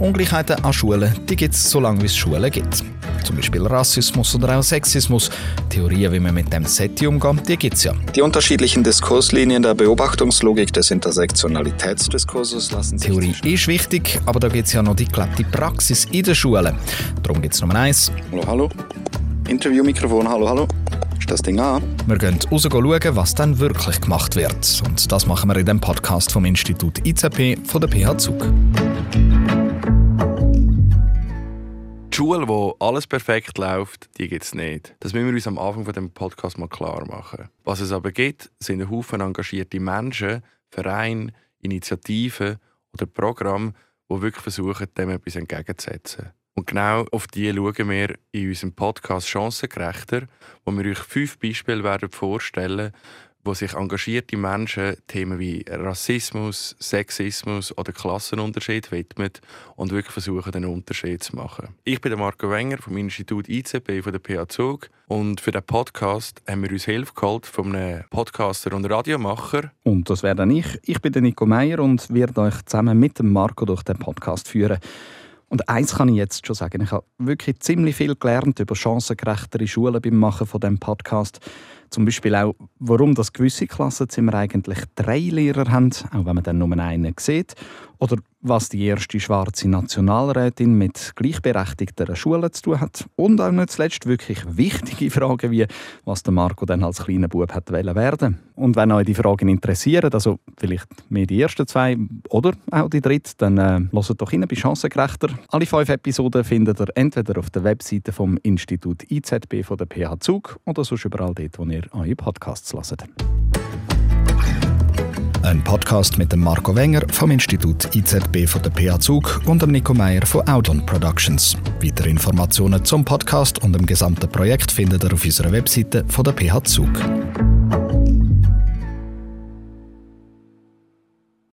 Ungleichheiten an Schulen, die gibt es so lange, wie es Schulen gibt. Zum Beispiel Rassismus oder auch Sexismus. Theorien, wie man mit dem SETI umgeht, die gibt es ja. Die unterschiedlichen Diskurslinien der Beobachtungslogik des Intersektionalitätsdiskurses lassen sich... Theorie ist wichtig, aber da gibt es ja noch die gelebte Praxis in den Schulen. Darum gibt es Nummer eins. Hallo, hallo. Interviewmikrofon, hallo, hallo. Ist das Ding an? Wir gehen raus schauen, was dann wirklich gemacht wird. Und das machen wir in dem Podcast vom Institut IZP von der PH Zug. Schule, wo alles perfekt läuft, die gibt es nicht. Das müssen wir uns am Anfang von dem Podcast mal klar machen. Was es aber gibt, sind ein Haufen engagierte Menschen, Vereine, Initiativen oder Programme, die wirklich versuchen, dem etwas entgegenzusetzen. Und genau auf die schauen wir in unserem Podcast Chancengerechter, wo wir euch fünf Beispiele werden vorstellen wo sich engagierte Menschen Themen wie Rassismus, Sexismus oder Klassenunterschied widmen und wirklich versuchen, einen Unterschied zu machen. Ich bin Marco Wenger vom Institut ICP von der PH Zug und für den Podcast haben wir uns Hilfe geholt von einem Podcaster und Radiomacher. Und das wäre dann ich. Ich bin Nico Meier und werde euch zusammen mit dem Marco durch den Podcast führen. Und eins kann ich jetzt schon sagen, ich habe wirklich ziemlich viel gelernt über chancengerechtere Schulen beim Machen von dem Podcast. Zum Beispiel auch, warum das gewisse Klassenzimmer eigentlich drei Lehrer haben, auch wenn man dann nur einen sieht. Oder was die erste schwarze Nationalrätin mit gleichberechtigter Schulen zu tun hat. Und auch nicht zuletzt wirklich wichtige Fragen wie, was der Marco dann als kleiner Bub hat werden Und wenn euch die Fragen interessieren, also vielleicht mehr die ersten zwei oder auch die dritte, dann äh, doch rein bei Chancengerechter. Alle fünf Episoden findet ihr entweder auf der Webseite vom Institut IZB von der PH Zug oder sonst überall dort, wo ihr eure Podcasts hört. Ein Podcast mit dem Marco Wenger vom Institut IZB von der PH Zug und dem Nico Meyer von Audon Productions. Weitere Informationen zum Podcast und dem gesamten Projekt findet ihr auf unserer Webseite von der PH Zug.